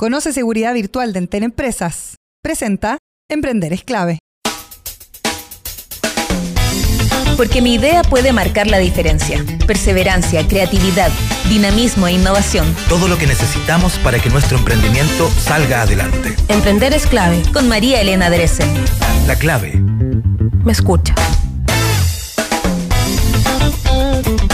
Conoce seguridad virtual de Entel Empresas. Presenta Emprender es clave. Porque mi idea puede marcar la diferencia. Perseverancia, creatividad, dinamismo e innovación. Todo lo que necesitamos para que nuestro emprendimiento salga adelante. Emprender es clave. Con María Elena Dresen. La clave. Me escucha.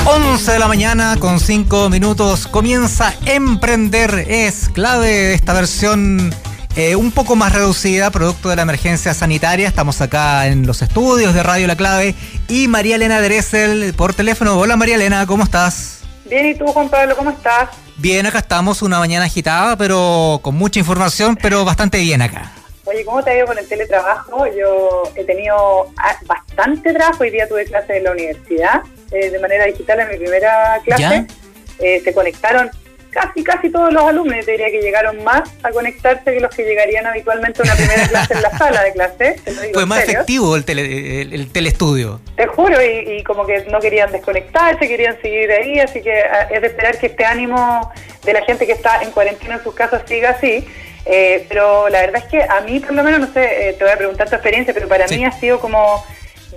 11 de la mañana con 5 minutos comienza Emprender es clave esta versión eh, un poco más reducida, producto de la emergencia sanitaria. Estamos acá en los estudios de Radio La Clave y María Elena Dressel por teléfono. Hola María Elena, ¿cómo estás? Bien, ¿y tú Juan Pablo, cómo estás? Bien, acá estamos, una mañana agitada, pero con mucha información, pero bastante bien acá. Oye, ¿cómo te ha ido con el teletrabajo? Yo he tenido ah, bastante trabajo, hoy día tuve clase en la universidad eh, de manera digital en mi primera clase. Eh, se conectaron casi, casi todos los alumnos, te diría que llegaron más a conectarse que los que llegarían habitualmente a una primera clase en la sala de clase. Fue más efectivo el, tele, el, telestudio. Te juro, y, como que no querían desconectarse, querían seguir ahí, así que ah, es de esperar que este ánimo de la gente que está en cuarentena en sus casas siga así. Eh, pero la verdad es que a mí, por lo menos, no sé, te voy a preguntar tu experiencia, pero para mí ha sido como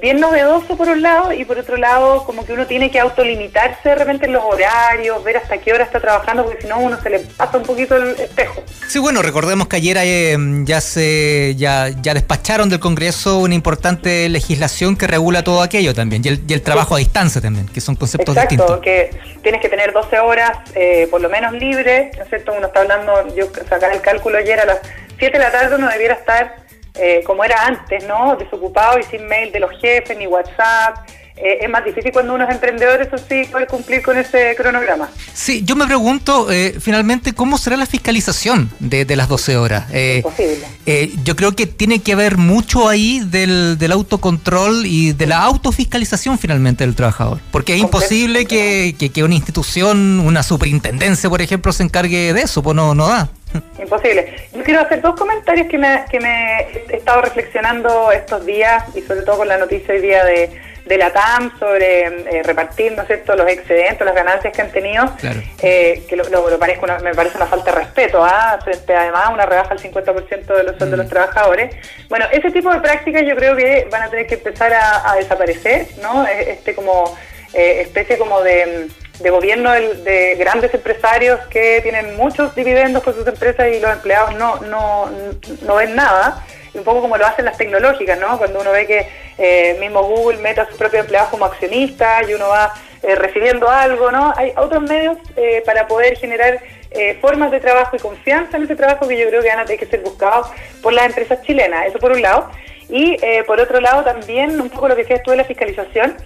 bien novedoso por un lado y por otro lado como que uno tiene que autolimitarse de repente en los horarios, ver hasta qué hora está trabajando, porque si no uno se le pasa un poquito el espejo. Sí, bueno, recordemos que ayer eh, ya se ya, ya despacharon del Congreso una importante legislación que regula todo aquello también, y el, trabajo a distancia también, que son conceptos Exacto, que tienes que tener 12 horas eh, por lo menos libre, ¿no es cierto? Uno está hablando, yo sacar el cálculo ayer a las 7 de la tarde uno debiera estar eh, como era antes, ¿no? Desocupado y sin mail de los jefes ni WhatsApp. Eh, es más difícil cuando uno es emprendedor, eso sí, poder cumplir con ese cronograma. Sí, yo me pregunto eh, finalmente cómo será la fiscalización de, las 12 horas. Eh, yo creo que tiene que haber mucho ahí del, autocontrol y de la autofiscalización finalmente del trabajador, porque es imposible que, que, una institución, una superintendencia, por ejemplo, se encargue de eso, pues no, no da. Imposible. Yo quiero hacer dos comentarios que me, que me he estado reflexionando estos días y sobre todo con la noticia hoy día de, de la TAM sobre eh, repartir, ¿no es cierto?, los excedentes, las ganancias que han tenido, eh, que lo, parezco me parece una falta de respeto, ¿ah? frente además una rebaja al 50% de los sueldos de los mm. trabajadores. Bueno, ese tipo de prácticas yo creo que van a tener que empezar a, desaparecer, ¿no? E, este como eh, especie como de de gobierno de, grandes empresarios que tienen muchos dividendos por sus empresas y los empleados no, no, no ven nada. Un poco como lo hacen las tecnológicas, ¿no? Cuando uno ve que eh, mismo Google mete a sus propios empleados como accionistas y uno va eh, recibiendo algo, ¿no? Hay otros medios eh, para poder generar formas de trabajo y confianza en ese trabajo que yo creo que van a tener que ser buscados por las empresas chilenas. Eso por un lado. Y por otro lado también un poco lo que decías tú de la fiscalización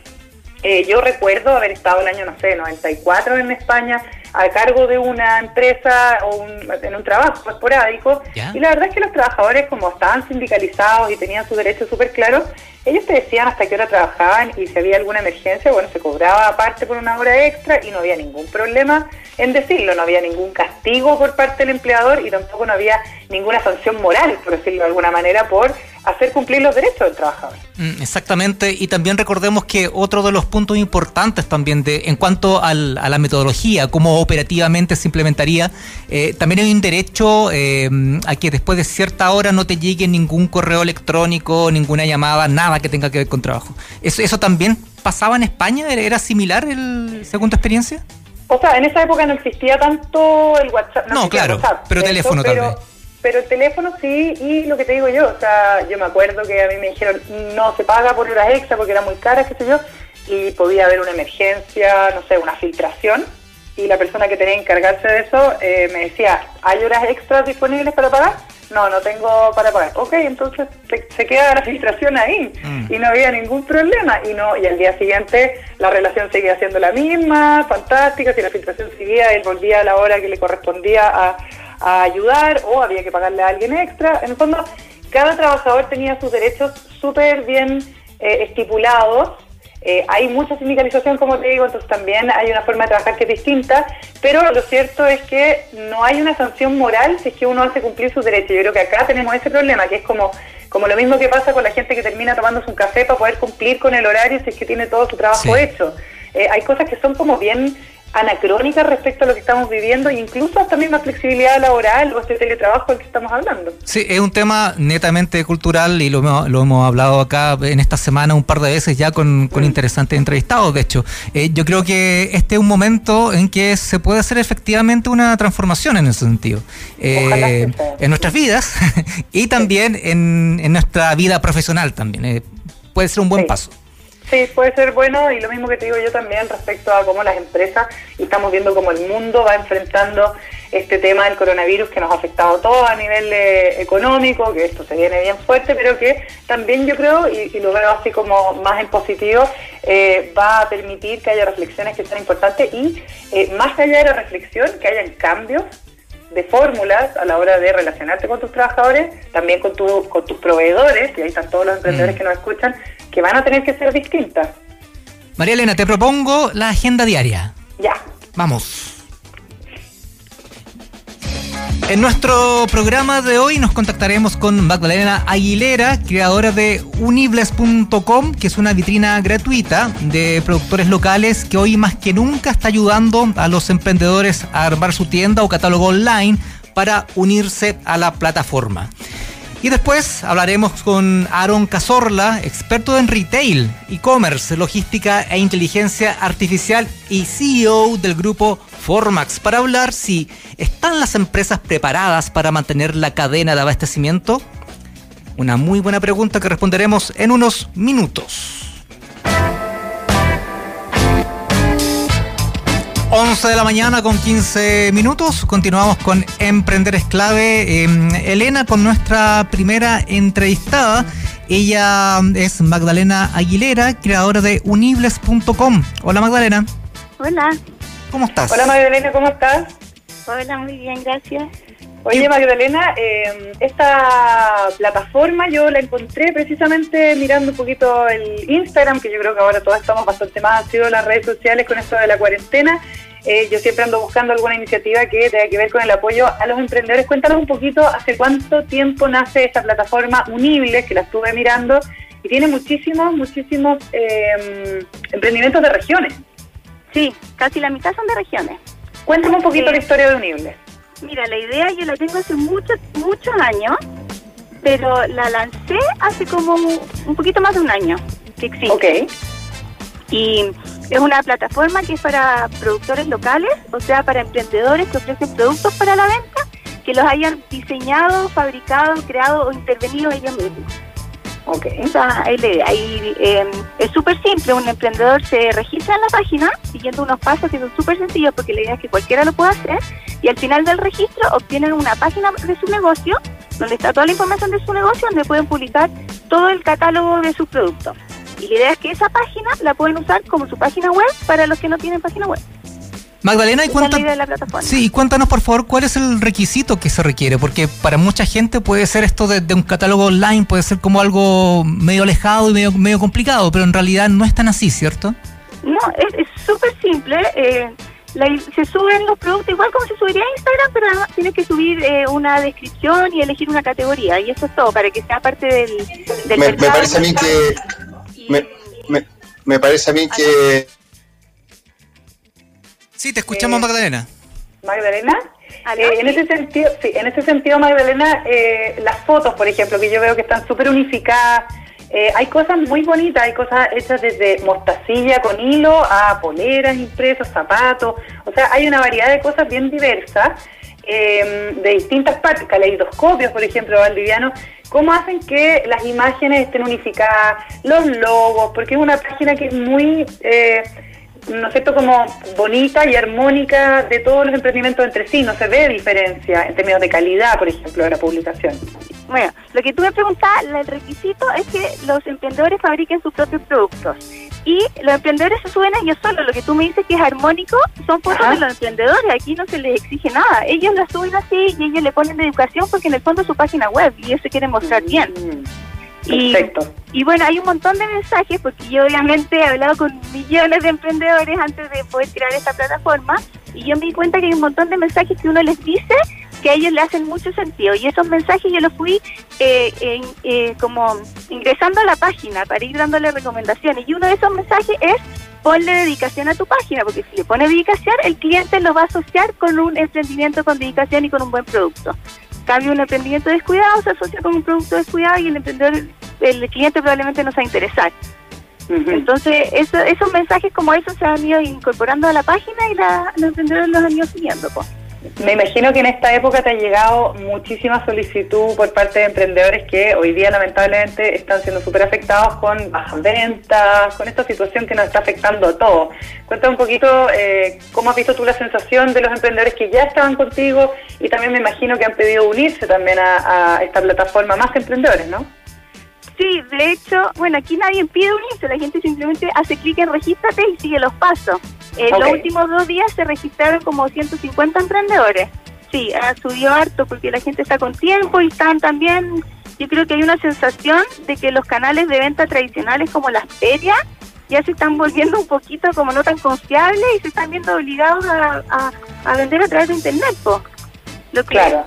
eh, yo recuerdo haber estado el año, no sé, 94 en España a cargo de una empresa o en un trabajo esporádico y la verdad es que los trabajadores como estaban sindicalizados y tenían sus derechos súper claros, ellos te decían hasta qué hora trabajaban y si había alguna emergencia, bueno, se cobraba aparte por una hora extra y no había ningún problema en decirlo, no había ningún castigo por parte del empleador y tampoco no había ninguna sanción moral, por decirlo de alguna manera, por hacer cumplir los derechos del trabajador. Mm, exactamente, y también recordemos que otro de los puntos importantes también de en cuanto a la metodología, cómo operativamente se implementaría, eh, también hay un derecho eh, a que después de cierta hora no te llegue ningún correo electrónico, ninguna llamada, nada que tenga que ver con trabajo. ¿Eso, eso también pasaba en España? ¿Era similar, el, según tu experiencia? O sea, en esa época no existía tanto el WhatsApp. No, claro, pero teléfono también pero el teléfono sí, y lo que te digo yo, o sea, yo me acuerdo que a mí me dijeron no se paga por horas extra porque era muy cara, qué sé yo, y podía haber una emergencia, no sé, una filtración, y la persona que tenía que encargarse de eso eh, me decía, ¿hay horas extras disponibles para pagar? No, no tengo para pagar. Ok, entonces se, queda la filtración ahí mm. y no había ningún problema. Y no y al día siguiente la relación seguía siendo la misma, fantástica. Si la filtración seguía, él volvía a la hora que le correspondía a, a ayudar o había que pagarle a alguien extra. En el fondo, cada trabajador tenía sus derechos súper bien eh, estipulados. Eh, hay mucha sindicalización, como te digo, entonces también hay una forma de trabajar que es distinta, pero lo cierto es que no hay una sanción moral si es que uno hace cumplir sus derechos. Yo creo que acá tenemos ese problema, que es como, como lo mismo que pasa con la gente que termina tomándose un café para poder cumplir con el horario si es que tiene todo su trabajo hecho. Eh, hay cosas que son como bien anacrónicas respecto a lo que estamos viviendo e incluso hasta misma flexibilidad laboral o este teletrabajo del que estamos hablando. Sí, es un tema netamente cultural y lo, hemos- lo hemos hablado acá en esta semana un par de veces ya con, con interesantes entrevistados, de hecho. Eh, yo creo que este es un momento en que se puede hacer efectivamente una transformación en ese sentido. Eh, en nuestras vidas y también en, en nuestra vida profesional también. Eh, puede ser un buen Sí. paso. Sí, puede ser bueno y lo mismo que te digo yo también respecto a cómo las empresas y estamos viendo cómo el mundo va enfrentando este tema del coronavirus que nos ha afectado a todos a nivel eh, económico, que esto se viene bien fuerte, pero que también yo creo, y, y lo veo así como más en positivo, eh, va a permitir que haya reflexiones que sean importantes y eh, más allá de la reflexión, que hayan cambios de fórmulas a la hora de relacionarte con tus trabajadores, también con, tu, con tus proveedores, y ahí están todos los emprendedores Mm. que nos escuchan, que van a tener que ser distintas. María Elena, te propongo la agenda diaria. Ya. Vamos. En nuestro programa de hoy nos contactaremos con Magdalena Aguilera, creadora de unibles.com, que es una vitrina gratuita de productores locales que hoy más que nunca está ayudando a los emprendedores a armar su tienda o catálogo online para unirse a la plataforma. Y después hablaremos con Aaron Cazorla, experto en retail, e-commerce, logística e inteligencia artificial y CEO del grupo Formax, para hablar si están las empresas preparadas para mantener la cadena de abastecimiento. Una muy buena pregunta que responderemos en unos minutos. 11 de la mañana con 15 minutos. Continuamos con Emprender es clave. Eh, Elena con nuestra primera entrevistada. Ella es Magdalena Aguilera, creadora de unibles.com. Hola Magdalena, Hola, ¿cómo estás? Hola Magdalena, ¿cómo estás? hola, muy bien, gracias. Oye Magdalena, eh, esta plataforma yo la encontré precisamente mirando un poquito el Instagram, que yo creo que ahora todos estamos bastante más activos en las redes sociales con esto de la cuarentena. Eh, yo siempre ando buscando alguna iniciativa que tenga que ver con el apoyo a los emprendedores. Cuéntanos un poquito hace cuánto tiempo nace esta plataforma Unibles, que la estuve mirando, y tiene muchísimos, muchísimos eh, emprendimientos de regiones. Sí, casi la mitad son de regiones. Cuéntame un poquito Sí. la historia de Unibles. Mira, la idea yo la tengo hace muchos, muchos años, pero la lancé hace como un, un poquito más de un año que existe. Ok. Y es una plataforma que es para productores locales, o sea, para emprendedores que ofrecen productos para la venta, que los hayan diseñado, fabricado, creado o intervenido ellos mismos. Ok. Esa es la idea. Y, eh, es súper simple, un emprendedor se registra en la página siguiendo unos pasos que son súper sencillos porque la idea es que cualquiera lo pueda hacer y al final del registro obtienen una página de su negocio donde está toda la información de su negocio donde pueden publicar todo el catálogo de sus productos. Y la idea es que esa página la pueden usar como su página web para los que no tienen página web. Magdalena, ¿y Esa es la cuánta- idea de la plataforma. Sí, y cuéntanos por favor cuál es el requisito que se requiere, porque para mucha gente puede ser esto de, de un catálogo online, puede ser como algo medio alejado y medio, medio complicado, pero en realidad no es tan así, ¿cierto? No, es súper simple. eh, la- se suben los productos igual como se subiría a Instagram, pero además tienes que subir eh, una descripción y elegir una categoría. Y eso es todo, para que sea parte del, del Me, parece a mí que Y- me, me, me parece a mí que Sí, te escuchamos Eh, Magdalena. Magdalena. Eh, en ese sentido, sí, en ese sentido, Magdalena, eh, las fotos, por ejemplo, que yo veo que están súper unificadas, eh, hay cosas muy bonitas, hay cosas hechas desde mostacilla con hilo a poleras impresos, zapatos, o sea, hay una variedad de cosas bien diversas eh, de distintas partes, caleidoscopios, por ejemplo, Valdiviano, cómo hacen que las imágenes estén unificadas, los logos, porque es una página que es muy... Eh, ¿no es cierto?, como bonita y armónica de todos los emprendimientos entre sí, no se ve diferencia en términos de calidad, por ejemplo, de la publicación. Bueno, lo que tú me preguntabas, el requisito es que los emprendedores fabriquen sus propios productos. Y los emprendedores se suben ellos solos. Lo que tú me dices que es armónico son fotos Ajá. de los emprendedores. Aquí no se les exige nada. Ellos las suben así y ellos le ponen de educación porque en el fondo es su página web y eso quieren mostrar bien. Perfecto. y bueno, hay un montón de mensajes porque yo obviamente he hablado con millones de emprendedores antes de poder crear esta plataforma y yo me di cuenta que hay un montón de mensajes que uno les dice que a ellos le hacen mucho sentido y esos mensajes yo los fui eh, eh, como ingresando a la página para ir dándole recomendaciones y uno de esos mensajes es ponle dedicación a tu página, porque si le pones dedicación, el cliente lo va a asociar con un emprendimiento con dedicación y con un buen producto. Cambio un emprendimiento descuidado, se asocia con un producto descuidado y el emprendedor, el cliente probablemente no se va a interesar. Entonces, eso, esos mensajes como esos se han ido incorporando a la página y la, los emprendedores los han ido siguiendo. Pues. Me imagino que en esta época te ha llegado muchísima solicitud por parte de emprendedores que hoy día lamentablemente están siendo súper afectados con bajas ventas, con esta situación que nos está afectando a todos. Cuéntame un poquito eh, cómo has visto tú la sensación de los emprendedores que ya estaban contigo y también me imagino que han pedido unirse también a, a esta plataforma más emprendedores, ¿no? Sí, de hecho, bueno, aquí nadie pide unirse, la gente simplemente hace clic en regístrate y sigue los pasos. En los últimos dos días se registraron como 150 emprendedores. Sí, ha subido harto porque la gente está con tiempo y están también, yo creo que hay una sensación de que los canales de venta tradicionales como las ferias ya se están volviendo un poquito como no tan confiables y se están viendo obligados a, a, vender a través de internet. Lo que, claro.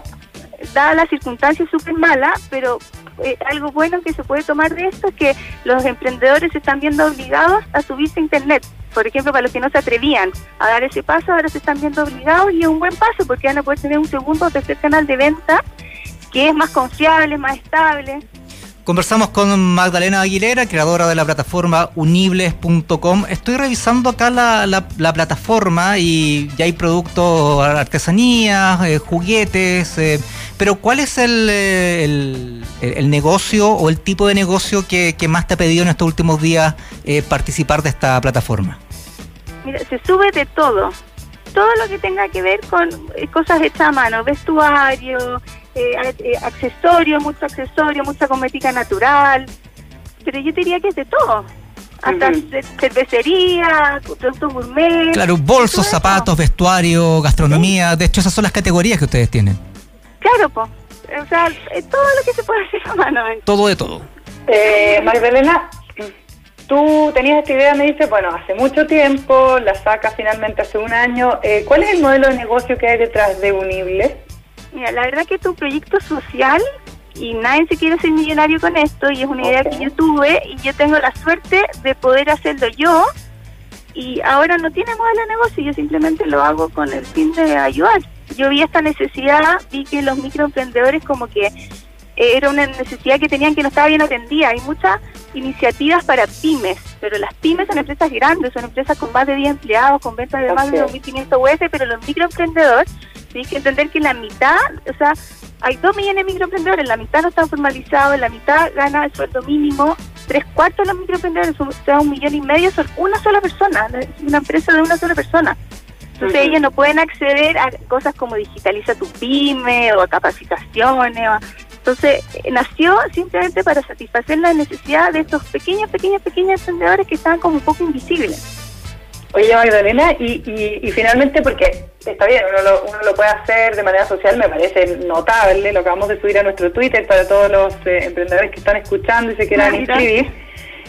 dada las circunstancias súper malas, pero eh, algo bueno que se puede tomar de esto es que los emprendedores se están viendo obligados a subirse a Internet. Por ejemplo, para los que no se atrevían a dar ese paso, ahora se están viendo obligados y es un buen paso porque van a poder tener un segundo o tercer canal de venta que es más confiable, más estable. Conversamos con Magdalena Aguilera, creadora de la plataforma unibles.com. Estoy revisando acá la, la, plataforma y ya hay productos, artesanías, eh, juguetes, eh, pero ¿cuál es eh, el, el, negocio o el tipo de negocio que, más te ha pedido en estos últimos días participar de esta plataforma? Mira, se sube de todo, todo lo que tenga que ver con cosas hechas a mano, vestuario, eh, eh, accesorios, mucho accesorio, mucha cosmética natural, pero yo diría que es de todo. Hasta cervecería, productos gourmet. Claro, bolsos, zapatos, vestuario, gastronomía. De hecho, esas son las categorías que ustedes tienen. Claro, pues. O sea, todo lo que se puede hacer a mano. Todo de todo. Eh, Magdalena, tú tenías esta idea, me dice, bueno, hace mucho tiempo, la sacas finalmente hace un año. Eh, ¿Cuál es el modelo de negocio que hay detrás de Unible? Mira, la verdad que es un proyecto social y nadie se quiere hacer millonario con esto y es una idea que yo tuve y yo tengo la suerte de poder hacerlo yo y ahora no tiene modelo de negocio, yo simplemente lo hago con el fin de ayudar. Yo vi esta necesidad, vi que los microemprendedores como que era una necesidad que tenían que no estaba bien atendida. Hay muchas iniciativas para pymes, pero las pymes son empresas grandes, son empresas con más de 10 empleados, con ventas de más de 2.500 UF, pero los microemprendedores Tienes que entender que la mitad, o sea, hay dos millones de microemprendedores, la mitad no están formalizados, la mitad gana el sueldo mínimo, tres cuartos de los microemprendedores, o sea, un millón y medio son una sola persona, una empresa de una sola persona. Entonces ellos no pueden acceder a cosas como digitaliza tu pyme o a capacitaciones. Entonces eh, nació simplemente para satisfacer la necesidad de estos pequeños, pequeños, pequeños emprendedores que estaban como un poco invisibles. Oye, Magdalena, y, y, finalmente, porque está bien, uno lo, uno lo puede hacer de manera social, me parece notable, lo acabamos de subir a nuestro Twitter para todos los eh, emprendedores que están escuchando y se quieran inscribir,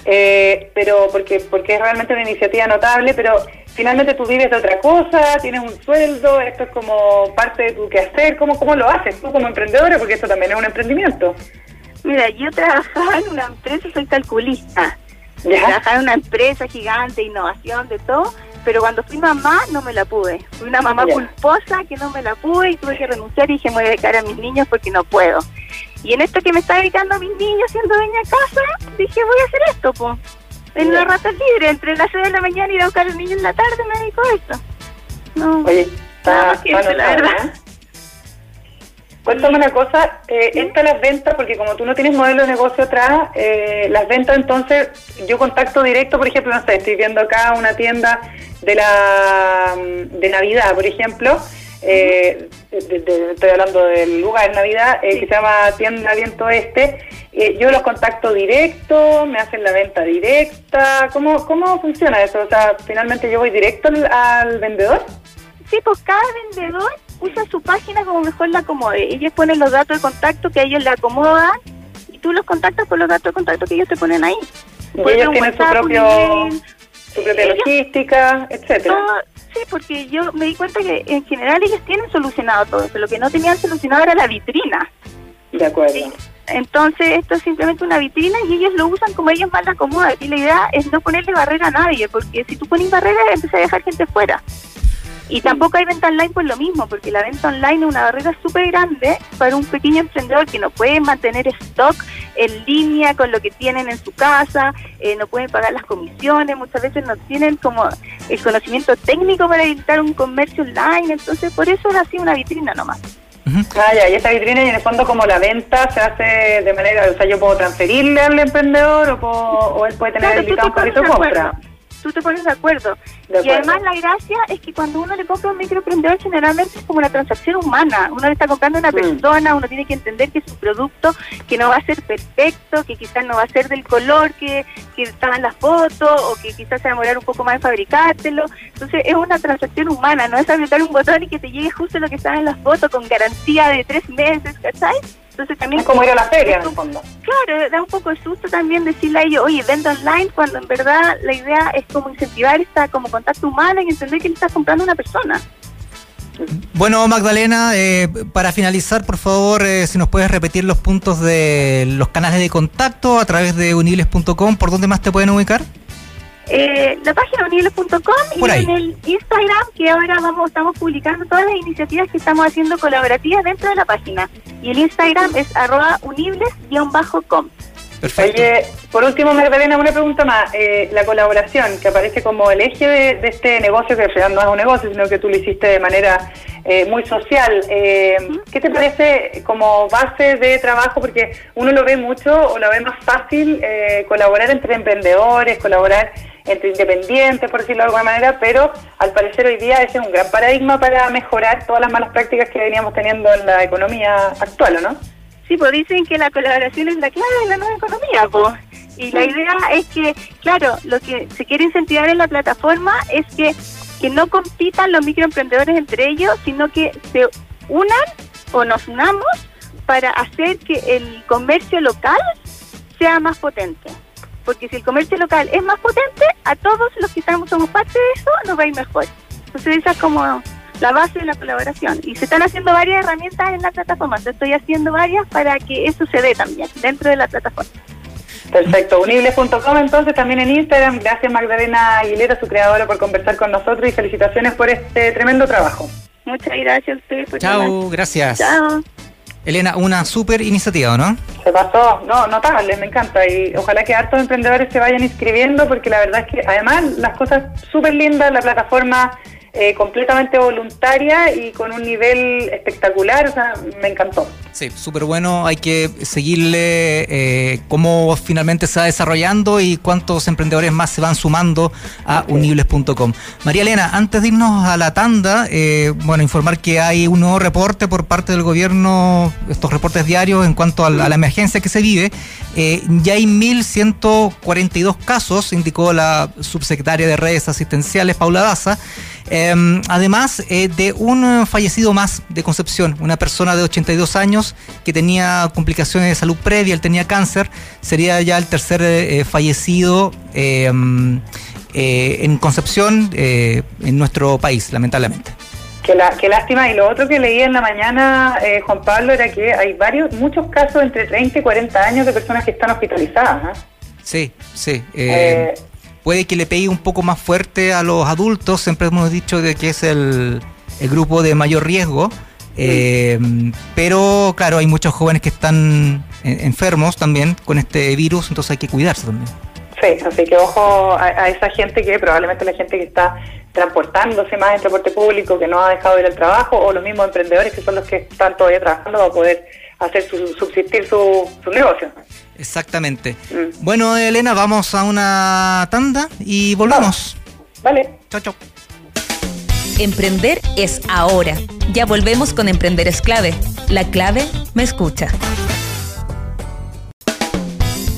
eh, pero porque, porque es realmente una iniciativa notable, pero finalmente tú vives de otra cosa, tienes un sueldo, esto es como parte de tu quehacer, ¿cómo, cómo lo haces tú como emprendedora? Porque esto también es un emprendimiento. Mira, yo trabajaba en una empresa, soy calculista Trabajaba en una empresa gigante, innovación, de todo, pero cuando fui mamá no me la pude. Fui una mamá culposa que no me la pude y tuve que renunciar y dije, me voy a dedicar a mis niños porque no puedo. Y en esto que me está dedicando a mis niños siendo dueña de casa, dije, voy a hacer esto, pues. En una rata libre, entre las 6 de la mañana y ir a buscar a los niños en la tarde, me a esto. No, Oye, está, la verdad. Cuéntame una cosa, eh, estas las ventas, porque como tú no tienes modelo de negocio atrás, eh, las ventas entonces, yo contacto directo, por ejemplo, no sé, estoy viendo acá una tienda de la mm, de Navidad, por ejemplo, eh, estoy hablando del lugar de Navidad, eh, que se llama Tienda Viento Este, yo los contacto directo, me hacen la venta directa, ¿cómo, cómo funciona eso? O sea, finalmente yo voy directo al, al vendedor. Sí, pues cada vendedor usa su página como mejor la acomode. Ellos ponen los datos de contacto que a ellos le acomodan y tú los contactas con los datos de contacto que ellos te ponen ahí. Y ellos tienen su, propio, su propia logística, etcétera. Sí, porque yo me di cuenta que en general ellos tienen solucionado todo eso. Lo que no tenían solucionado era la vitrina. De acuerdo. Entonces esto es simplemente una vitrina y ellos lo usan como ellos más la acomodan. Y la idea es no ponerle barrera a nadie, porque si tú pones barrera empieza a dejar gente fuera. Y tampoco hay venta online por lo mismo, porque la venta online es una barrera súper grande para un pequeño emprendedor que no puede mantener stock en línea con lo que tienen en su casa, eh, no pueden pagar las comisiones, muchas veces no tienen como el conocimiento técnico para editar un comercio online, entonces por eso es así una vitrina nomás. Ah, ya, y esa vitrina y en el fondo como la venta se hace de manera, o sea, yo puedo transferirle al emprendedor o, puedo, o él puede tener Claro, habilitado te un carrito compra. acuerdo. Tú te pones de acuerdo. De Y además la gracia es que cuando uno le compra a un microemprendedor generalmente es como una transacción humana. Uno le está comprando a una Mm. persona, uno tiene que entender que es un producto que no va a ser perfecto, que quizás no va a ser del color que, que estaba en la foto o que quizás se va a demorar un poco más en fabricártelo. Entonces es una transacción humana, no es apretar un botón y que te llegue justo lo que estaba en la foto con garantía de tres meses, ¿cachai? Entonces también Es como ir a la feria en el fondo. Claro, da un poco de susto también decirle a ellos, oye, vendo online, cuando en verdad la idea es como incentivar esta como contacto humano y entender que le estás comprando a una persona. Bueno, Magdalena, eh, para finalizar, por favor, eh, si nos puedes repetir los puntos de los canales de contacto a través de unibles.com, ¿por dónde más te pueden ubicar? Eh, la página unibles.com y ahí. en el Instagram, que ahora vamos estamos publicando todas las iniciativas que estamos haciendo colaborativas dentro de la página. Y el Instagram es arroba unibles-com. Perfecto. Oye, por último, Magdalena, una pregunta más. Eh, la colaboración, que aparece como el eje de, de este negocio, que en realidad no es un negocio, sino que tú lo hiciste de manera eh, muy social. Eh, ¿Qué te parece como base de trabajo? Porque uno lo ve mucho o lo ve más fácil eh, colaborar entre emprendedores, colaborar entre independientes, por decirlo de alguna manera, pero al parecer hoy día ese es un gran paradigma para mejorar todas las malas prácticas que veníamos teniendo en la economía actual, ¿o no? Sí, pues dicen que la colaboración es la clave de la nueva economía, pues. Y la idea es que, claro, lo que se quiere incentivar en la plataforma es que, que no compitan los microemprendedores entre ellos, sino que se unan o nos unamos para hacer que el comercio local sea más potente. Porque si el comercio local es más potente, a todos los que estamos somos parte de eso nos va a ir mejor. Entonces esa es como la base de la colaboración. Y se están haciendo varias herramientas en la plataforma. Yo estoy haciendo varias para que eso se dé también dentro de la plataforma. Perfecto, unibles.com entonces también en Instagram. Gracias Magdalena Aguilera, su creadora, por conversar con nosotros y felicitaciones por este tremendo trabajo. Muchas gracias a ustedes por llamar. Chao, gracias. Chao. Elena, una súper iniciativa, ¿no? Se pasó, no, notable, me encanta y ojalá que hartos emprendedores se vayan inscribiendo porque la verdad es que además las cosas súper lindas, la plataforma eh, completamente voluntaria y con un nivel espectacular, o sea, me encantó. Sí, súper bueno. Hay que seguirle eh, cómo finalmente se va desarrollando y cuántos emprendedores más se van sumando a unibles.com. María Elena, antes de irnos a la tanda, eh, bueno, informar que hay un nuevo reporte por parte del gobierno, estos reportes diarios en cuanto a la, a la emergencia que se vive. Eh, ya hay 1.142 casos, indicó la subsecretaria de redes asistenciales, Paula Daza. Eh, además eh, de un fallecido más de Concepción, una persona de 82 años que tenía complicaciones de salud previa, él tenía cáncer, sería ya el tercer eh, fallecido eh, eh, en Concepción eh, en nuestro país, lamentablemente. Qué, la, qué lástima. Y lo otro que leí en la mañana, eh, Juan Pablo, era que hay varios, muchos casos entre 30 y 40 años de personas que están hospitalizadas. ¿eh? Sí, sí. eh, Eh, puede que le pegue un poco más fuerte a los adultos, siempre hemos dicho de que es el, el grupo de mayor riesgo, eh, pero claro, hay muchos jóvenes que están enfermos también con este virus, entonces hay que cuidarse también. Sí, así que ojo a, a esa gente que probablemente la gente que está transportándose más en transporte público, que no ha dejado de ir al trabajo, o los mismos emprendedores que son los que están todavía trabajando para poder hacer su, subsistir su, su negocio. Exactamente. Mm. Bueno, Elena, vamos a una tanda y volvemos. Vale. Chao, chao. Emprender es ahora. Ya volvemos con Emprender es clave. La clave me escucha.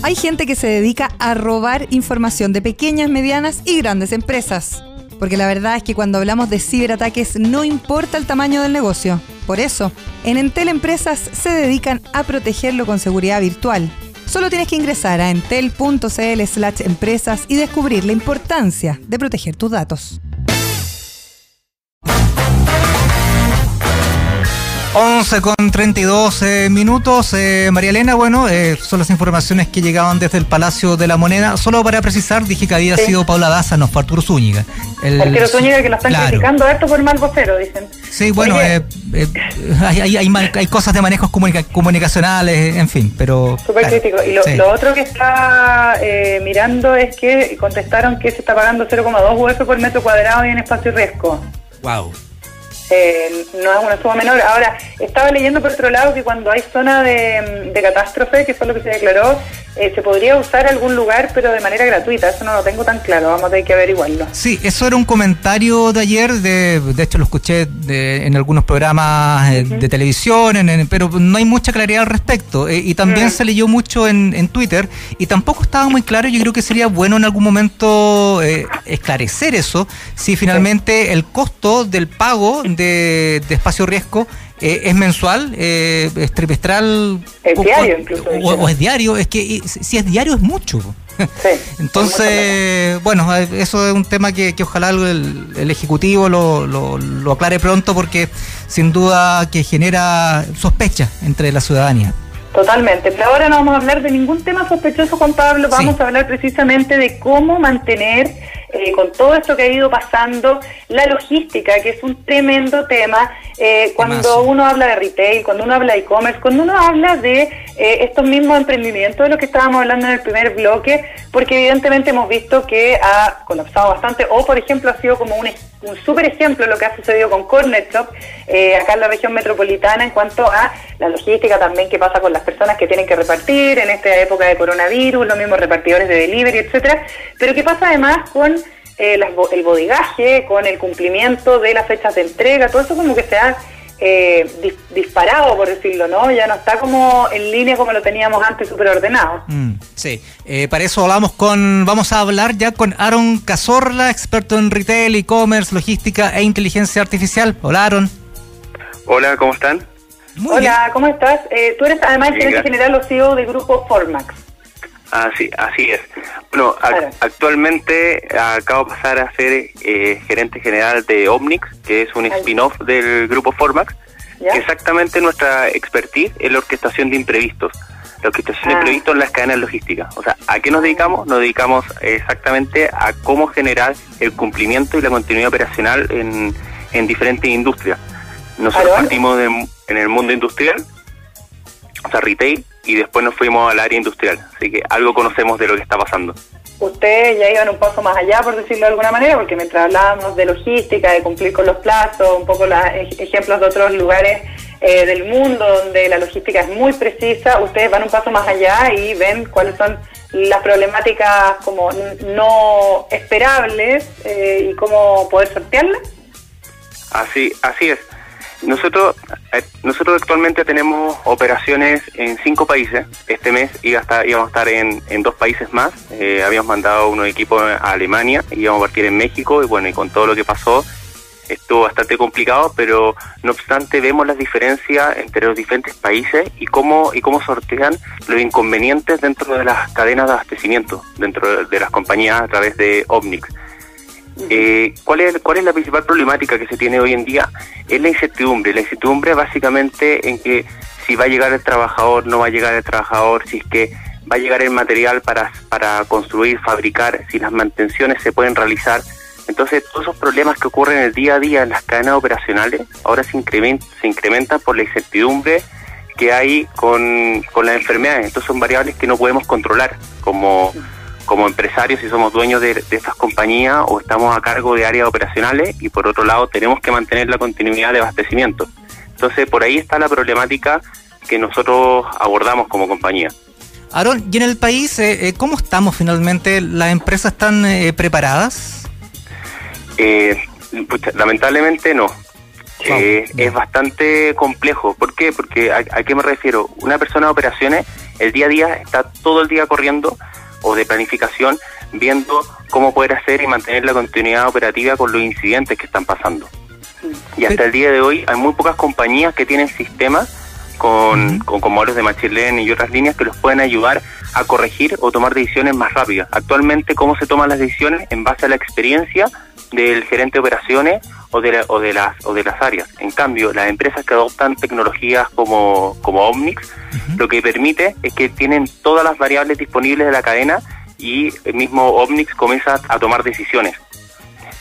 Hay gente que se dedica a robar información de pequeñas, medianas y grandes empresas. Porque la verdad es que cuando hablamos de ciberataques no importa el tamaño del negocio. Por eso, en Entel Empresas se dedican a protegerlo con seguridad virtual. Solo tienes que ingresar a entel.cl slash empresas y descubrir la importancia de proteger tus datos. 11 con 32 eh, minutos. Eh, María Elena, bueno, eh, son las informaciones que llegaban desde el Palacio de la Moneda. Solo para precisar, dije que había Sí. sido Paula Daza, no fue Arturo Zúñiga. El- Arturo Zúñiga que lo están Claro. criticando harto por mal vocero, dicen. Sí, bueno, eh, eh, hay, hay, hay ma- hay cosas de manejos comunica- comunicacionales, en fin, pero... Súper claro, crítico. Y lo, sí. lo otro que está eh, mirando es que contestaron que se está pagando 0,2 UF por metro cuadrado y en espacio riesgo. Wow. Eh, no es una suma menor. Ahora, estaba leyendo por otro lado que cuando hay zona de, de catástrofe, que fue lo que se declaró, eh, se podría usar algún lugar, pero de manera gratuita. Eso no lo tengo tan claro, vamos a tener que averiguarlo. Sí, eso era un comentario de ayer, de, de hecho lo escuché de- en algunos programas eh, de televisión, en- en- pero no hay mucha claridad al respecto. Eh, y también Mm. se leyó mucho en, en Twitter y tampoco estaba muy claro. Yo creo que sería bueno en algún momento esclarecer eso, si finalmente el costo del pago de, de espacio riesgo eh, es mensual, eh, es trimestral Es cu- diario, incluso, o, o es diario. Es que si es diario es mucho. Sí. Entonces, bueno, eh, eso es un tema que, que ojalá el, el Ejecutivo lo, lo- lo aclare pronto porque sin duda que genera sospecha entre la ciudadanía. Totalmente, pero ahora no vamos a hablar de ningún tema sospechoso, Juan Pablo, vamos Sí. a hablar precisamente de cómo mantener, eh, con todo esto que ha ido pasando, la logística, que es un tremendo tema, eh, cuando uno habla de retail, cuando uno habla de e-commerce, cuando uno habla de eh, estos mismos emprendimientos de los que estábamos hablando en el primer bloque, porque evidentemente hemos visto que ha colapsado bastante, o por ejemplo ha sido como un, un súper ejemplo lo que ha sucedido con Corner Shop, eh, acá en la región metropolitana, en cuanto a la logística también que pasa con las personas que tienen que repartir en esta época de coronavirus, los mismos repartidores de delivery, etcétera, pero que pasa además con eh, el bodigaje, con el cumplimiento de las fechas de entrega, todo eso como que se ha eh, dis- disparado, por decirlo, ¿no? Ya no está como en línea como lo teníamos antes, súper ordenado. Mm, sí, Eh, para eso hablamos con, vamos a hablar ya con Aaron Cazorla, experto en retail, e-commerce, logística e inteligencia artificial. Hola Aaron. Hola, ¿cómo están? Muy Hola, ¿cómo estás? Eh, tú eres además Bien, gerente general o CEO del grupo Formax. Ah, sí, así es. Bueno, actualmente acabo de pasar a ser eh, gerente general de Omnix, que es un spin-off del grupo Formax. Exactamente nuestra expertise es la orquestación de imprevistos. La orquestación de Ah. imprevistos en las cadenas logísticas. O sea, ¿a qué nos dedicamos? Nos dedicamos exactamente a cómo generar el cumplimiento y la continuidad operacional en, en diferentes industrias. Nosotros Claro. partimos de- en el mundo industrial, o sea, retail, y después nos fuimos al área industrial. Así que algo conocemos de lo que está pasando. Ustedes ya iban un paso más allá, por decirlo de alguna manera, porque mientras hablábamos de logística, de cumplir con los plazos, un poco los ejemplos de otros lugares eh, del mundo donde la logística es muy precisa, ustedes van un paso más allá y ven cuáles son las problemáticas como no esperables eh, y cómo poder sortearlas. Así, así es. Nosotros, eh, nosotros actualmente tenemos operaciones en cinco países. Este mes iba a estar, íbamos a estar en, dos países más. Eh, habíamos mandado unos equipos a Alemania íbamos a partir en México. Y bueno, y con todo lo que pasó, estuvo bastante complicado, pero no obstante vemos las diferencias entre los diferentes países y cómo, y cómo sortean los inconvenientes dentro de las cadenas de abastecimiento, dentro de las compañías a través de Omnix. Eh, ¿cuál, es, ¿Cuál es la principal problemática que se tiene hoy en día? Es la incertidumbre. La incertidumbre básicamente en que si va a llegar el trabajador, no va a llegar el trabajador, si es que va a llegar el material para, para construir, fabricar, si las mantenciones se pueden realizar. Entonces, todos esos problemas que ocurren en el día a día en las cadenas operacionales ahora se, incremen- se incrementan por la incertidumbre que hay con, con las enfermedades. Entonces, son variables que no podemos controlar como, como empresarios si somos dueños de, de estas compañías o estamos a cargo de áreas operacionales y por otro lado tenemos que mantener la continuidad de abastecimiento. Entonces, por ahí está la problemática que nosotros abordamos como compañía. Aaron, y en el país, eh, eh, ¿cómo estamos finalmente? ¿Las empresas están eh, preparadas? Eh, pucha, lamentablemente no. Eh, ya. es bastante complejo. ¿Por qué? Porque a, a qué me refiero? Una persona de operaciones, el día a día está todo el día corriendo o de planificación, viendo cómo poder hacer y mantener la continuidad operativa con los incidentes que están pasando. Y hasta el día de hoy hay muy pocas compañías que tienen sistemas con, con, con modelos de Machine Learning y otras líneas que los pueden ayudar a corregir o tomar decisiones más rápidas. Actualmente, ¿cómo se toman las decisiones? En base a la experiencia del gerente de operaciones o de, la- o de las o de las áreas. En cambio, las empresas que adoptan tecnologías como, como Omnix, lo que permite es que tienen todas las variables disponibles de la cadena y el mismo Omnix comienza a tomar decisiones.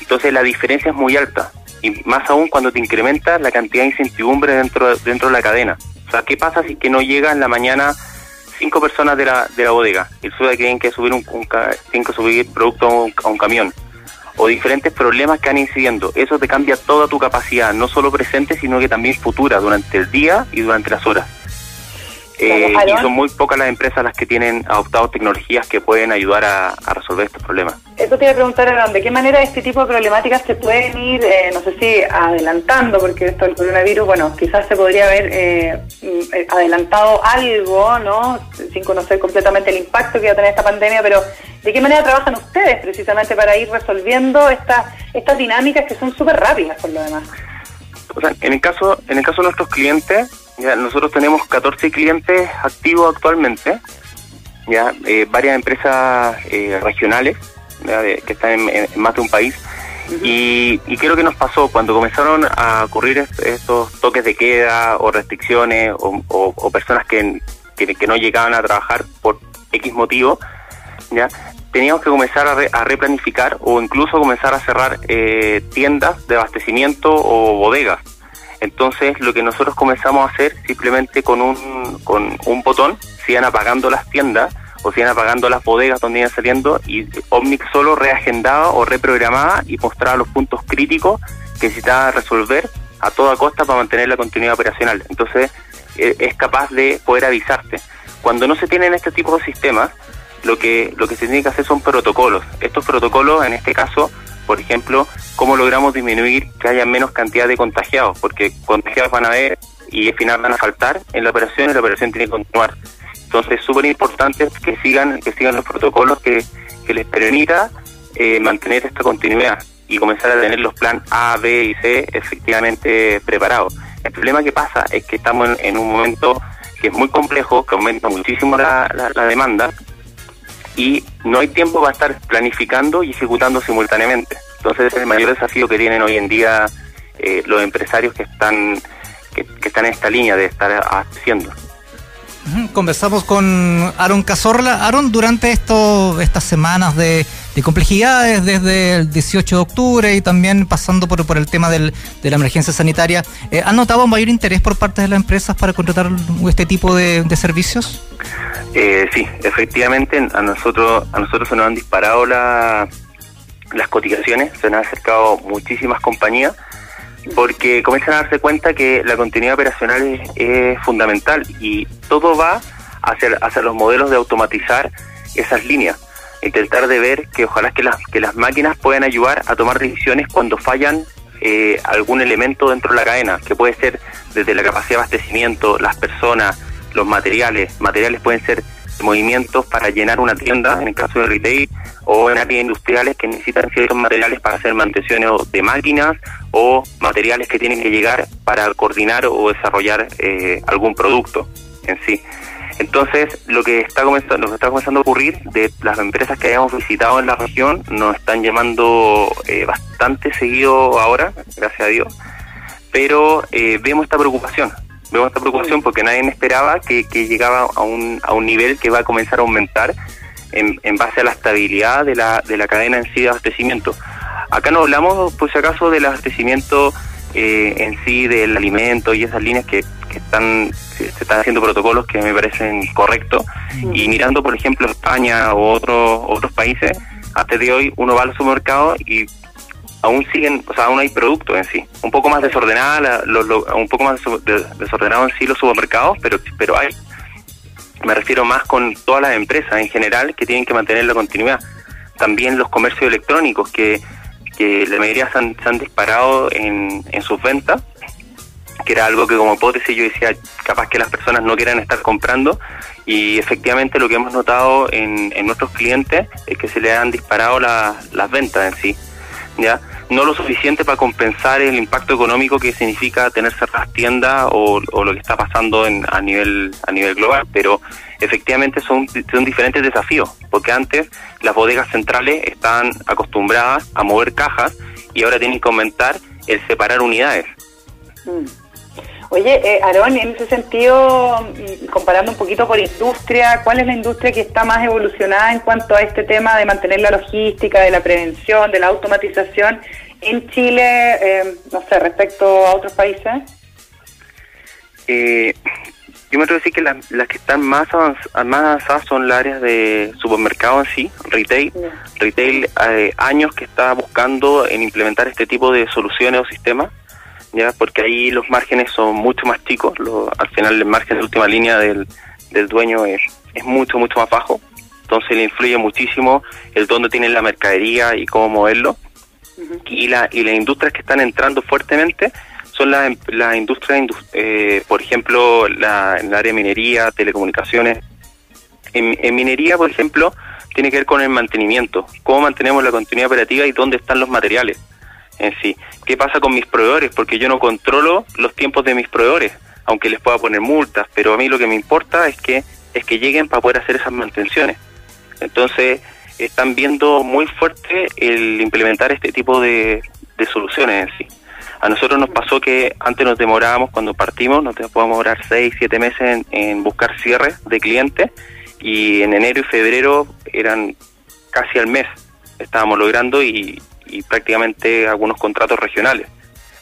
Entonces la diferencia es muy alta y más aún cuando te incrementa la cantidad de incertidumbre dentro, dentro de la cadena. O sea, ¿qué pasa si que no llega en la mañana cinco personas de la, de la bodega y resulta que tienen que subir un, tienen que subir producto a un, a un camión? O diferentes problemas que van incidiendo. Eso te cambia toda tu capacidad, no solo presente, sino que también futura, durante el día y durante las horas. Eh, y son muy pocas las empresas las que tienen adoptado tecnologías que pueden ayudar a, a resolver estos problemas. Eso te iba a preguntar, Aaron, ¿de qué manera este tipo de problemáticas se pueden ir, eh, no sé si adelantando, porque esto del coronavirus, bueno, quizás se podría haber eh, mm, eh, adelantado algo, ¿no? Sin conocer completamente el impacto que va a tener esta pandemia, pero ¿de qué manera trabajan ustedes precisamente para ir resolviendo estas estas dinámicas que son súper rápidas por lo demás? O sea, en el caso, en el caso de nuestros clientes, ya nosotros tenemos 14 clientes activos actualmente, ya eh, varias empresas eh, regionales ya, de- que están en, en más de un país. Y, y creo que nos pasó cuando comenzaron a ocurrir est- estos toques de queda o restricciones o, o- o personas que, que, que no llegaban a trabajar por X motivo, ya teníamos que comenzar a, re- a replanificar o incluso comenzar a cerrar eh, tiendas de abastecimiento o bodegas. Entonces lo que nosotros comenzamos a hacer simplemente con un, con un botón, se apagando las tiendas o se apagando las bodegas donde iban saliendo y Omnix solo reagendaba o reprogramaba y mostraba los puntos críticos que necesitaba resolver a toda costa para mantener la continuidad operacional. Entonces eh, es capaz de poder avisarte. Cuando no se tienen este tipo de sistemas, lo que lo que se tiene que hacer son protocolos. Estos protocolos, en este caso, por ejemplo, cómo logramos disminuir que haya menos cantidad de contagiados, porque contagiados van a haber y al final van a faltar en la operación y la operación tiene que continuar. Entonces es súper importante que sigan que sigan los protocolos que, les permita eh, mantener esta continuidad y comenzar a tener los plan A, B y C efectivamente preparados. El problema que pasa es que estamos en, un momento que es muy complejo, que aumenta muchísimo la demanda y no hay tiempo para estar planificando y ejecutando simultáneamente. Entonces es el mayor desafío que tienen hoy en día eh, los empresarios que están que, que están en esta línea de estar haciendo. Conversamos con Aaron Cazorla. Aaron, durante esto, estas semanas de, de complejidades, desde el 18 de octubre y también pasando por, el tema del- de la emergencia sanitaria, eh, ¿han notado un mayor interés por parte de las empresas para contratar este tipo de, de servicios? Eh, sí, efectivamente a nosotros a nosotros se nos han disparado la- las cotizaciones, se nos han acercado muchísimas compañías porque comienzan a darse cuenta que la continuidad operacional es, es fundamental y todo va hacia, hacia los modelos de automatizar esas líneas. Intentar de ver que ojalá que las, que las máquinas puedan ayudar a tomar decisiones cuando fallan eh, algún elemento dentro de la cadena, que puede ser desde la capacidad de abastecimiento, las personas, los materiales. Materiales pueden ser movimientos para llenar una tienda, en el caso de retail, o en áreas industriales que necesitan ciertos materiales para hacer mantenciones de máquinas o materiales que tienen que llegar para coordinar o desarrollar eh, algún producto en sí. Entonces, lo que está comenzando, lo que está comenzando a ocurrir de las empresas que hayamos visitado en la región nos están llamando eh, bastante seguido ahora, gracias a Dios, pero eh, vemos esta preocupación, vemos esta preocupación porque nadie esperaba que, que llegaba a un, a un nivel que va a comenzar a aumentar en, en base a la estabilidad de la, de la cadena en sí de abastecimiento. Acá no hablamos, por si acaso, del abastecimiento eh, en sí del alimento y esas líneas que, que están se están haciendo protocolos que me parecen correctos. Y mirando por ejemplo España o otros otros países día de hoy uno va al supermercado y aún siguen o sea aún hay productos en sí. Un poco más desordenada la- lo- lo- un poco más deso- de- desordenado en sí los supermercados pero pero hay. Me refiero más con todas las empresas en general que tienen que mantener la continuidad. También los comercios electrónicos que que la mayoría se han, se han disparado en, en sus ventas que era algo que como hipótesis yo decía, capaz que las personas no quieran estar comprando y efectivamente lo que hemos notado en, en nuestros clientes es que se le han disparado la- las ventas en sí, ¿ya? No lo suficiente para compensar el impacto económico que significa tener cerradas tiendas o, o lo que está pasando en, a nivel a nivel global, pero efectivamente son, son diferentes desafíos, porque antes las bodegas centrales estaban acostumbradas a mover cajas y ahora tienen que aumentar el separar unidades. Mm. Oye, eh, Aarón, en ese sentido, mm, comparando un poquito por industria, ¿cuál es la industria que está más evolucionada en cuanto a este tema de mantener la logística, de la prevención, de la automatización en Chile, eh, no sé, respecto a otros países? Eh, yo me atrevo a decir que las, las que están más, avanz- más avanzadas son las áreas de supermercado en sí, retail. Retail, eh, años que está buscando en implementar este tipo de soluciones o sistemas, ya porque ahí los márgenes son mucho más chicos. lo- al final, el margen de última línea del, del dueño es, es mucho, mucho más bajo. Entonces, le influye muchísimo el dónde tiene la mercadería y cómo moverlo. Y, la, y las industrias que están entrando fuertemente son las las industrias, indus- eh, por ejemplo, la, en el área de minería, telecomunicaciones. En, en minería, por ejemplo, tiene que ver con el mantenimiento, cómo mantenemos la continuidad operativa y dónde están los materiales en sí. ¿Qué pasa con mis proveedores? Porque yo no controlo los tiempos de mis proveedores, aunque les pueda poner multas, pero a mí lo que me importa es que es que lleguen para poder hacer esas mantenciones. Entonces, están viendo muy fuerte el implementar este tipo de, de soluciones en sí. A nosotros nos pasó que antes nos demorábamos, cuando partimos, nos podíamos demorar 6, 7 meses en, en buscar cierres de clientes y en enero y febrero eran casi al mes estábamos logrando y, y prácticamente algunos contratos regionales.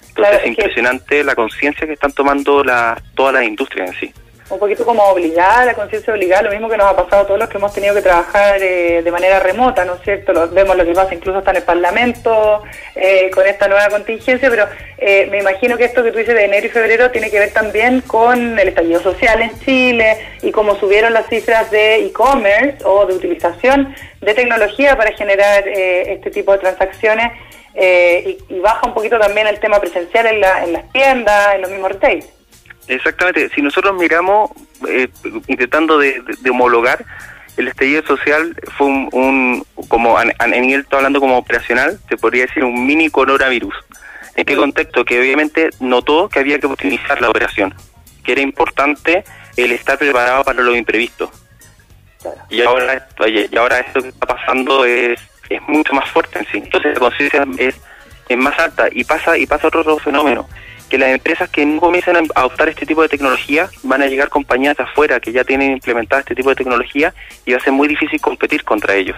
Entonces Claro, es es que- impresionante la conciencia que están tomando la, todas las industrias en sí. Un poquito como obligada, la conciencia obligada, lo mismo que nos ha pasado a todos los que hemos tenido que trabajar eh, de manera remota, ¿no es cierto? Vemos lo que pasa incluso hasta en el Parlamento eh, con esta nueva contingencia, pero eh, me imagino que esto que tú dices de enero y febrero tiene que ver también con el estallido social en Chile y cómo subieron las cifras de e-commerce o de utilización de tecnología para generar eh, este tipo de transacciones eh, y, y baja un poquito también el tema presencial en, la, en las tiendas, en los mismos retail. Exactamente, si nosotros miramos, eh, intentando de, de- de homologar, el estallido social fue un, un- como a, a nivel, estoy hablando como operacional, se podría decir un mini coronavirus. ¿En qué contexto? Que obviamente notó que había que optimizar la operación, que era importante el estar preparado para lo imprevisto. Y ahora, oye, y ahora esto que está pasando es, es mucho más fuerte en sí. Entonces la conciencia es, es más alta y pasa y pasa otro, otro fenómeno que las empresas que no comiencen a adoptar este tipo de tecnología van a llegar compañías de afuera que ya tienen implementada este tipo de tecnología y va a ser muy difícil competir contra ellos.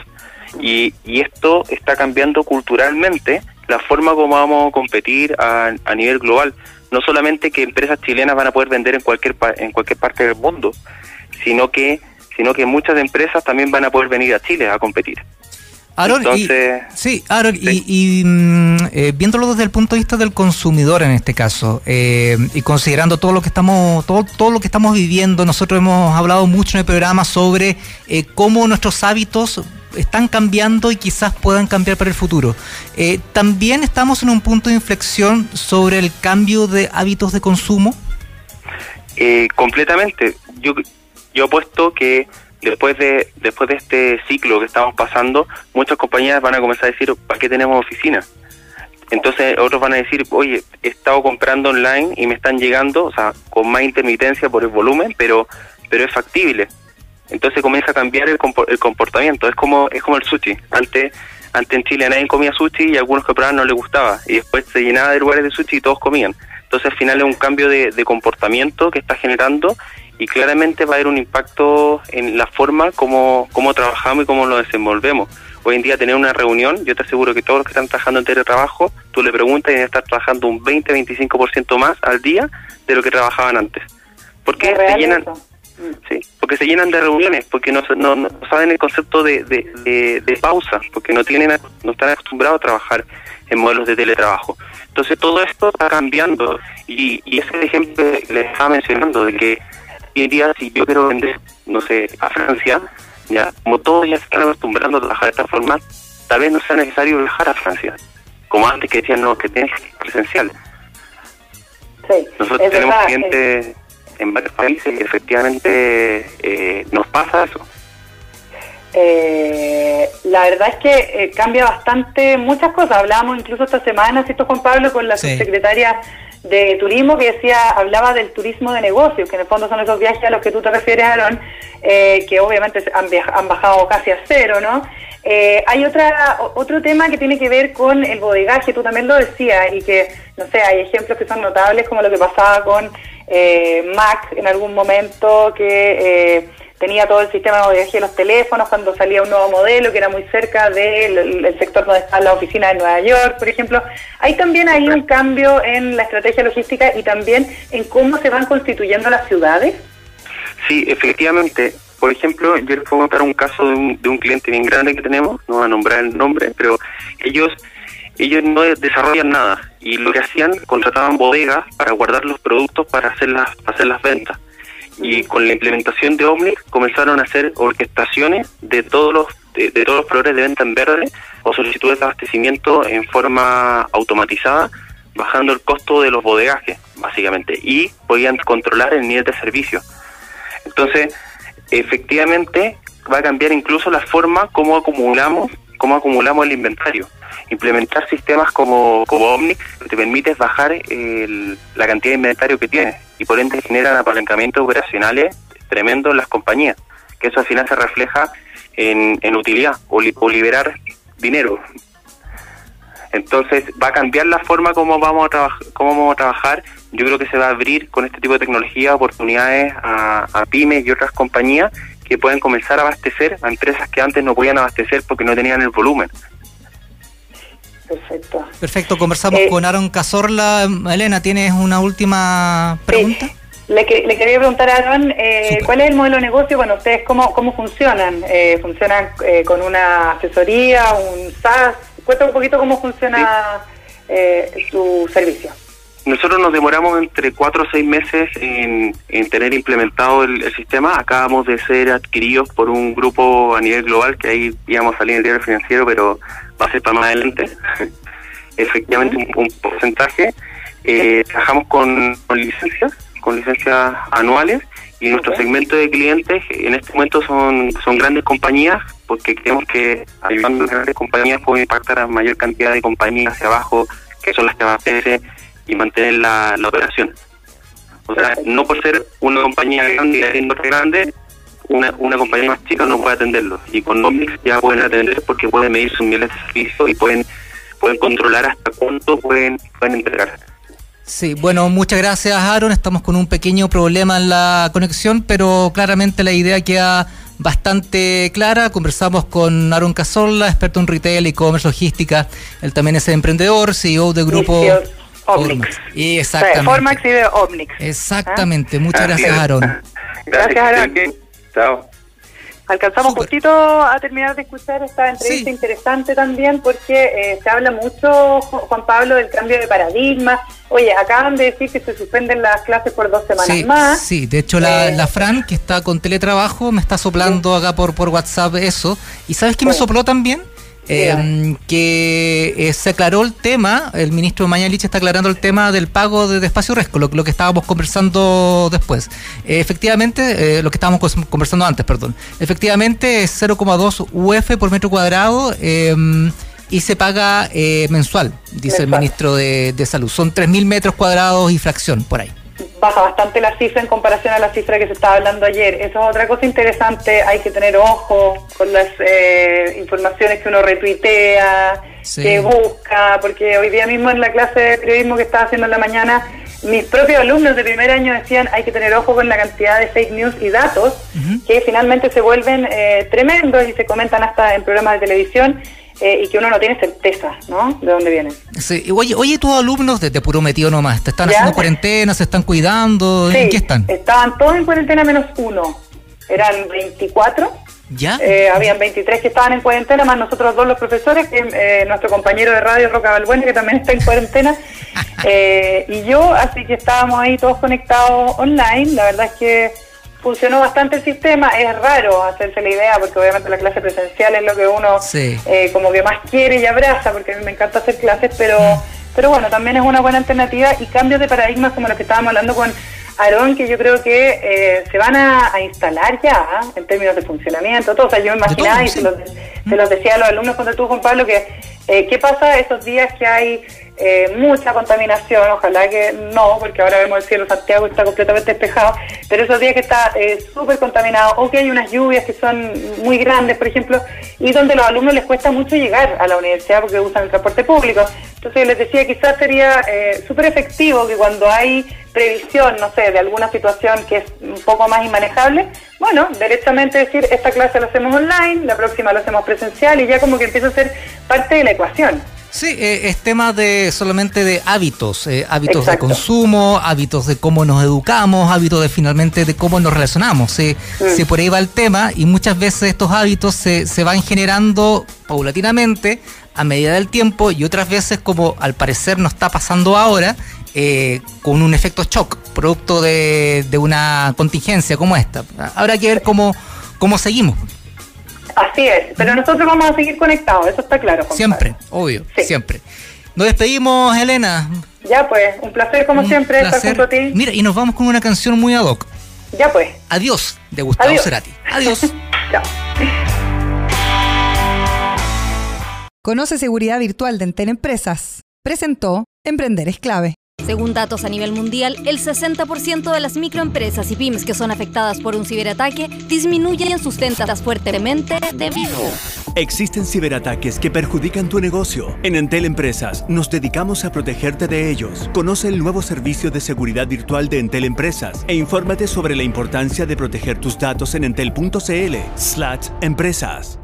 Y, y esto está cambiando culturalmente la forma como vamos a competir a, a nivel global. No solamente que empresas chilenas van a poder vender en cualquier en cualquier parte del mundo, sino que sino que muchas empresas también van a poder venir a Chile a competir. Aaron, Entonces- y, sí, Aaron, y, y, mm, eh, viéndolo desde el punto de vista del consumidor en este caso, eh, y considerando todo lo que estamos, todo, todo lo que estamos viviendo, nosotros hemos hablado mucho en el programa sobre eh, cómo nuestros hábitos están cambiando y quizás puedan cambiar para el futuro. También estamos en un punto de inflexión sobre el cambio de hábitos de consumo. Eh, completamente. Yo, yo apuesto que después de después de este ciclo que estamos pasando, muchas compañías van a comenzar a decir, ¿para qué tenemos oficinas? Entonces otros van a decir, oye, he estado comprando online y me están llegando, o sea, con más intermitencia por el volumen, pero pero es factible. Entonces comienza a cambiar el, el comportamiento. Es como es como el sushi. Antes antes en Chile nadie comía sushi y algunos que probaban no les gustaba. Y después se llenaba de lugares de sushi y todos comían. Entonces al final es un cambio de, de comportamiento que está generando y claramente va a haber un impacto en la forma como, como trabajamos y cómo lo desenvolvemos. Hoy en día tener una reunión, yo te aseguro que todos los que están trabajando en teletrabajo, tú le preguntas y van a estar trabajando un 20-25% más al día de lo que trabajaban antes. ¿Por qué? ¿Es Se llenan, eso? Sí, porque se llenan de reuniones, porque no, no, no saben el concepto de, de, de- de pausa, porque no tienen no están acostumbrados a trabajar en modelos de teletrabajo. Entonces todo esto está cambiando y, y ese ejemplo que les estaba mencionando de que hoy día si yo quiero vender, no sé, a Francia, ya como todos ya se están acostumbrando a trabajar de esta forma, tal vez no sea necesario viajar a Francia, como antes que decían no, que tienes que ir presencial. Sí, Nosotros tenemos verdad, clientes en varios países y efectivamente eh, nos pasa eso. Eh, la verdad es que eh, cambia bastante muchas cosas. Hablábamos incluso esta semana, ¿cierto, Juan Pablo, con la Sí. subsecretaria de Turismo que decía, hablaba del turismo de negocios, que en el fondo son esos viajes a los que tú te refieres, Aaron, eh, que obviamente han, bajado casi a cero, ¿no? Eh, hay otra otro tema que tiene que ver con el bodegaje, tú también lo decías, y que, no sé, hay ejemplos que son notables, como lo que pasaba con eh, Mac en algún momento, que eh, tenía todo el sistema de bodegaje de los teléfonos cuando salía un nuevo modelo que era muy cerca del sector donde está la oficina de Nueva York, por ejemplo. Hay también ahí un cambio en la estrategia logística y también en cómo se van constituyendo las ciudades. Sí, efectivamente. Por ejemplo, yo les puedo contar un caso de un, de un cliente bien grande que tenemos, no voy a nombrar el nombre, pero ellos ellos no desarrollan nada y lo que hacían, contrataban bodegas para guardar los productos para hacer las, hacer las ventas. Y con la implementación de Omnix comenzaron a hacer orquestaciones de todos los de, de todos los proveedores de venta en verde o solicitudes de abastecimiento en forma automatizada, bajando el costo de los bodegajes, básicamente, y podían controlar el nivel de servicio. Entonces, efectivamente, va a cambiar incluso la forma como acumulamos, cómo acumulamos el inventario. Implementar sistemas como, como Omnix te permite bajar el- la cantidad de inventario que tienes y por ende generan apalancamientos operacionales tremendos en las compañías, que eso al final se refleja en, en utilidad o, li- o liberar dinero. Entonces va a cambiar la forma como vamos a trabajar, cómo vamos a trabajar. Yo creo que se va a abrir con este tipo de tecnología oportunidades a, a pymes y otras compañías que pueden comenzar a abastecer a empresas que antes no podían abastecer porque no tenían el volumen. Perfecto. Perfecto, conversamos Eh, con Aaron Cazorla. Elena, ¿tienes una última pregunta? Le, que- le quería preguntar a Aaron, eh. ¿cuál es el modelo de negocio? Bueno, ¿ustedes cómo, cómo funcionan? Eh, ¿Funcionan eh, con una asesoría, un SaaS? Cuéntame un poquito cómo funciona eh, su servicio. Nosotros nos demoramos entre cuatro o seis meses en, en tener implementado el, el sistema. Acabamos de ser adquiridos por un grupo a nivel global que ahí íbamos a salir en el diario financiero, pero va a ser para más adelante. Efectivamente, un, un porcentaje. Eh, trabajamos con, con licencias, con licencias anuales y nuestro segmento de clientes en este momento son, son grandes compañías porque creemos que ayudando a las grandes compañías puede impactar a mayor cantidad de compañías hacia abajo que son las que abastecen y mantener la, la operación. O sea, no por ser una compañía grande y otra grande, una, una compañía más chica no puede atenderlo. Y con Omnix ya pueden atender porque pueden medir sus niveles de servicio y pueden pueden controlar hasta cuánto pueden, pueden entregar. Sí, bueno, muchas gracias Aaron. Estamos con un pequeño problema en la conexión, pero claramente la idea queda bastante clara. Conversamos con Aaron Cazorla, experto en retail, e-commerce, logística. Él también es emprendedor, CEO del grupo CEO Omnix. Y exactamente. Formax y de Omnix. Exactamente. Muchas gracias. Aaron. Gracias, Aaron. Chao. Alcanzamos Súper. justito a terminar de escuchar esta entrevista Sí. interesante también porque eh, se habla mucho, Ju- Juan Pablo, del cambio de paradigma. Oye, acaban de decir que se suspenden las clases por dos semanas Sí, más. sí, de hecho la, Eh, la Fran, que está con teletrabajo, me está soplando acá por, por WhatsApp eso. ¿Y sabes qué me sopló también? Eh, Dígame. que eh, se aclaró el tema, el ministro Mañalich está aclarando el tema del pago de, de espacio resco, lo, lo que estábamos conversando después. Eh, efectivamente, eh, lo que estábamos conversando antes, perdón. Efectivamente es 0,2 UF por metro cuadrado eh, y se paga eh, mensual, dice el ministro de, de Salud. Son 3.000 metros cuadrados y fracción por ahí. Baja bastante la cifra en comparación a la cifra que se estaba hablando ayer. Eso es otra cosa interesante, hay que tener ojo con las eh, informaciones que uno retuitea, Sí. que busca, porque hoy día mismo en la clase de periodismo que estaba haciendo en la mañana, mis propios alumnos de primer año decían hay que tener ojo con la cantidad de fake news y datos que finalmente se vuelven eh, tremendos y se comentan hasta en programas de televisión eh, y que uno no tiene certeza, ¿no? De dónde vienen. Sí, oye, oye, tus alumnos de, de puro metido nomás, ¿te están ¿Ya? haciendo cuarentena, se están cuidando? ¿En qué están? estaban todos en cuarentena menos uno. Eran 24. ¿Ya? Eh, habían 23 que estaban en cuarentena, más nosotros dos los profesores, que, eh, nuestro compañero de radio, Roca Balbuena, que también está en cuarentena, eh, y yo, así que estábamos ahí todos conectados online. La verdad es que funcionó bastante el sistema. Es raro hacerse la idea, porque obviamente la clase presencial es lo que uno Sí. eh, como que más quiere y abraza, porque a mí me encanta hacer clases, pero, Mm. pero bueno, también es una buena alternativa y cambios de paradigmas como los que estábamos hablando con Aarón, que yo creo que eh, se van a, a instalar ya ¿ah? en términos de funcionamiento, todo. O sea, yo me imaginaba todo, y se, los, se los decía a los alumnos cuando tú, Juan Pablo, que eh, qué pasa esos días que hay eh, mucha contaminación, ojalá que no, porque ahora vemos el cielo Santiago está completamente despejado, pero esos días que está eh, súper contaminado o que hay unas lluvias que son muy grandes, por ejemplo, y donde a los alumnos les cuesta mucho llegar a la universidad porque usan el transporte público. Entonces les decía, quizás sería eh, súper efectivo que cuando hay previsión, no sé, de alguna situación que es un poco más inmanejable, bueno, derechamente decir, esta clase la hacemos online, la próxima la hacemos presencial y ya como que empieza a ser parte de la ecuación. Sí, eh, es tema de solamente de hábitos, eh, hábitos de consumo, hábitos de cómo nos educamos, hábitos de finalmente de cómo nos relacionamos. Si mm. por ahí va el tema y muchas veces estos hábitos se, se van generando paulatinamente a medida del tiempo y otras veces como al parecer nos está pasando ahora, eh, con un efecto shock, producto de, de, una contingencia como esta. Habrá que ver cómo, cómo seguimos. Así es, pero nosotros vamos a seguir conectados, eso está claro. Siempre, obvio, siempre. Nos despedimos, Elena. Ya pues, un placer como siempre estar junto a ti. Mira, y nos vamos con una canción muy ad hoc. Ya pues. Adiós, de Gustavo Cerati. Adiós. Chao. Conoce seguridad virtual de Entel Empresas. Presentó Emprender es clave. Según datos a nivel mundial, el 60% de las microempresas y pymes que son afectadas por un ciberataque disminuyen sus ventas fuertemente debido. Existen ciberataques que perjudican tu negocio. En Entel Empresas nos dedicamos a protegerte de ellos. Conoce el nuevo servicio de seguridad virtual de Entel Empresas e infórmate sobre la importancia de proteger tus datos en entel.cl/empresas.